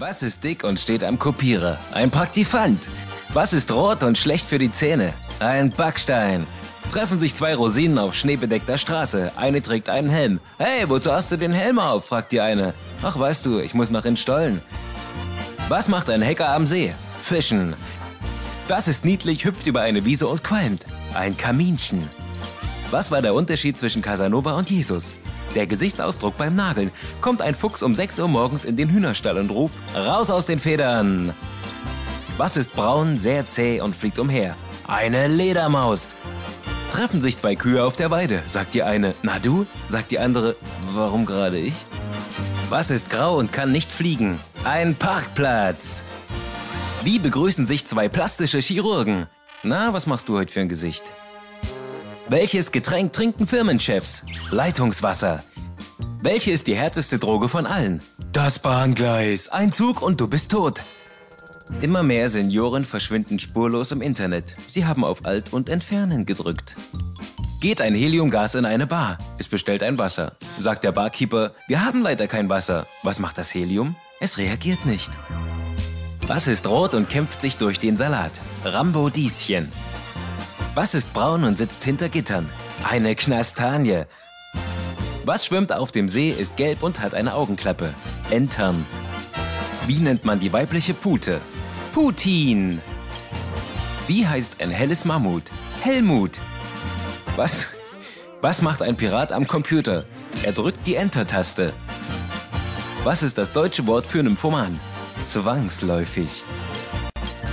Was ist dick und steht am Kopierer? Ein Praktifant. Was ist rot und schlecht für die Zähne? Ein Backstein. Treffen sich zwei Rosinen auf schneebedeckter Straße. Eine trägt einen Helm. Hey, wozu hast du den Helm auf? fragt die eine. Ach, weißt du, ich muss nach Stollen. Was macht ein Hacker am See? Fischen. Das ist niedlich, hüpft über eine Wiese und qualmt. Ein Kaminchen. Was war der Unterschied zwischen Casanova und Jesus? Der Gesichtsausdruck beim Nageln. Kommt ein Fuchs um 6 Uhr morgens in den Hühnerstall und ruft, raus aus den Federn. Was ist braun, sehr zäh und fliegt umher? Eine Ledermaus. Treffen sich zwei Kühe auf der Weide, sagt die eine, na du? Sagt die andere, warum gerade ich? Was ist grau und kann nicht fliegen? Ein Parkplatz. Wie begrüßen sich zwei plastische Chirurgen? Na, was machst du heute für ein Gesicht? Welches Getränk trinken Firmenchefs? Leitungswasser. Welche ist die härteste Droge von allen? Das Bahngleis. Ein Zug und du bist tot. Immer mehr Senioren verschwinden spurlos im Internet. Sie haben auf Alt und Entfernen gedrückt. Geht ein Heliumgas in eine Bar. Es bestellt ein Wasser. Sagt der Barkeeper, wir haben leider kein Wasser. Was macht das Helium? Es reagiert nicht. Was ist rot und kämpft sich durch den Salat? Rambo Dieschen. Was ist braun und sitzt hinter Gittern? Eine Knastanie. Was schwimmt auf dem See, ist gelb und hat eine Augenklappe? Entern. Wie nennt man die weibliche Pute? Putin. Wie heißt ein helles Mammut? Helmut. Was? Was macht ein Pirat am Computer? Er drückt die Enter-Taste. Was ist das deutsche Wort für Nymphoman? Zwangsläufig.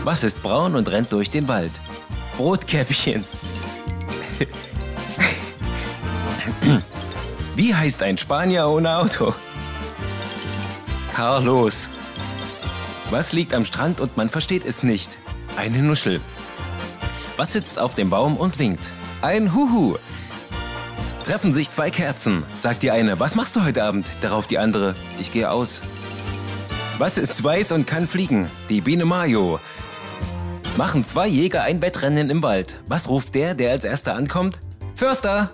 Was ist braun und rennt durch den Wald? Brotkäppchen. Wie heißt ein Spanier ohne Auto? Carlos. Was liegt am Strand und man versteht es nicht? Eine Nuschel. Was sitzt auf dem Baum und winkt? Ein Huhu. Treffen sich zwei Kerzen, sagt die eine. Was machst du heute Abend? Darauf die andere. Ich gehe aus. Was ist weiß und kann fliegen? Die Biene Mayo. Machen zwei Jäger ein Wettrennen im Wald. Was ruft der, der als erster ankommt? Förster!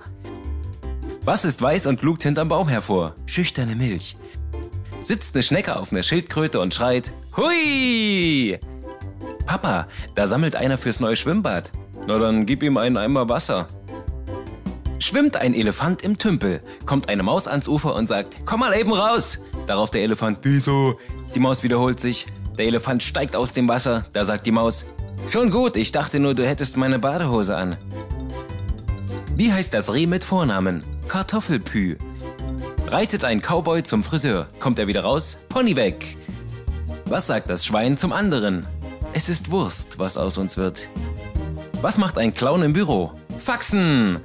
Was ist weiß und lugt hinterm Baum hervor? Schüchterne Milch. Sitzt eine Schnecke auf einer Schildkröte und schreit, Hui! Papa, da sammelt einer fürs neue Schwimmbad. Na dann gib ihm einen Eimer Wasser. Schwimmt ein Elefant im Tümpel, kommt eine Maus ans Ufer und sagt, komm mal eben raus. Darauf der Elefant, wieso? Die Maus wiederholt sich. Der Elefant steigt aus dem Wasser, da sagt die Maus, schon gut, ich dachte nur, du hättest meine Badehose an. Wie heißt das Reh mit Vornamen? Kartoffelpü. Reitet ein Cowboy zum Friseur, kommt er wieder raus, Pony weg. Was sagt das Schwein zum anderen? Es ist Wurst, was aus uns wird. Was macht ein Clown im Büro? Faxen!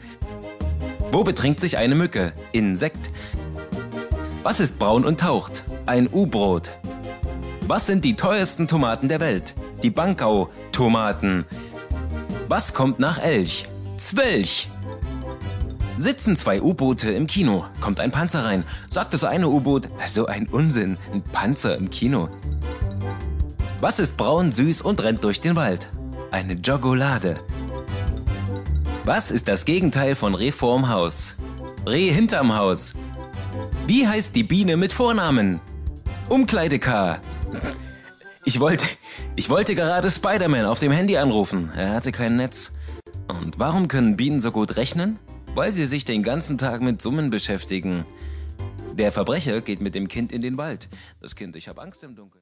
Wo betrinkt sich eine Mücke? Insekt. Was ist braun und taucht? Ein U-Brot. Was sind die teuersten Tomaten der Welt? Die Bankau-Tomaten. Was kommt nach Elch? Zwölch. Sitzen zwei U-Boote im Kino, kommt ein Panzer rein. Sagt das eine U-Boot, so ein Unsinn, ein Panzer im Kino. Was ist braun, süß und rennt durch den Wald? Eine Jogolade. Was ist das Gegenteil von Reh vorm Haus? Reh hinterm Haus. Wie heißt die Biene mit Vornamen? Umkleidekar. Ich wollte, ich wollte gerade Spider-Man auf dem Handy anrufen. Er hatte kein Netz. Und warum können Bienen so gut rechnen? Weil sie sich den ganzen Tag mit Summen beschäftigen. Der Verbrecher geht mit dem Kind in den Wald. Das Kind, ich habe Angst im Dunkeln.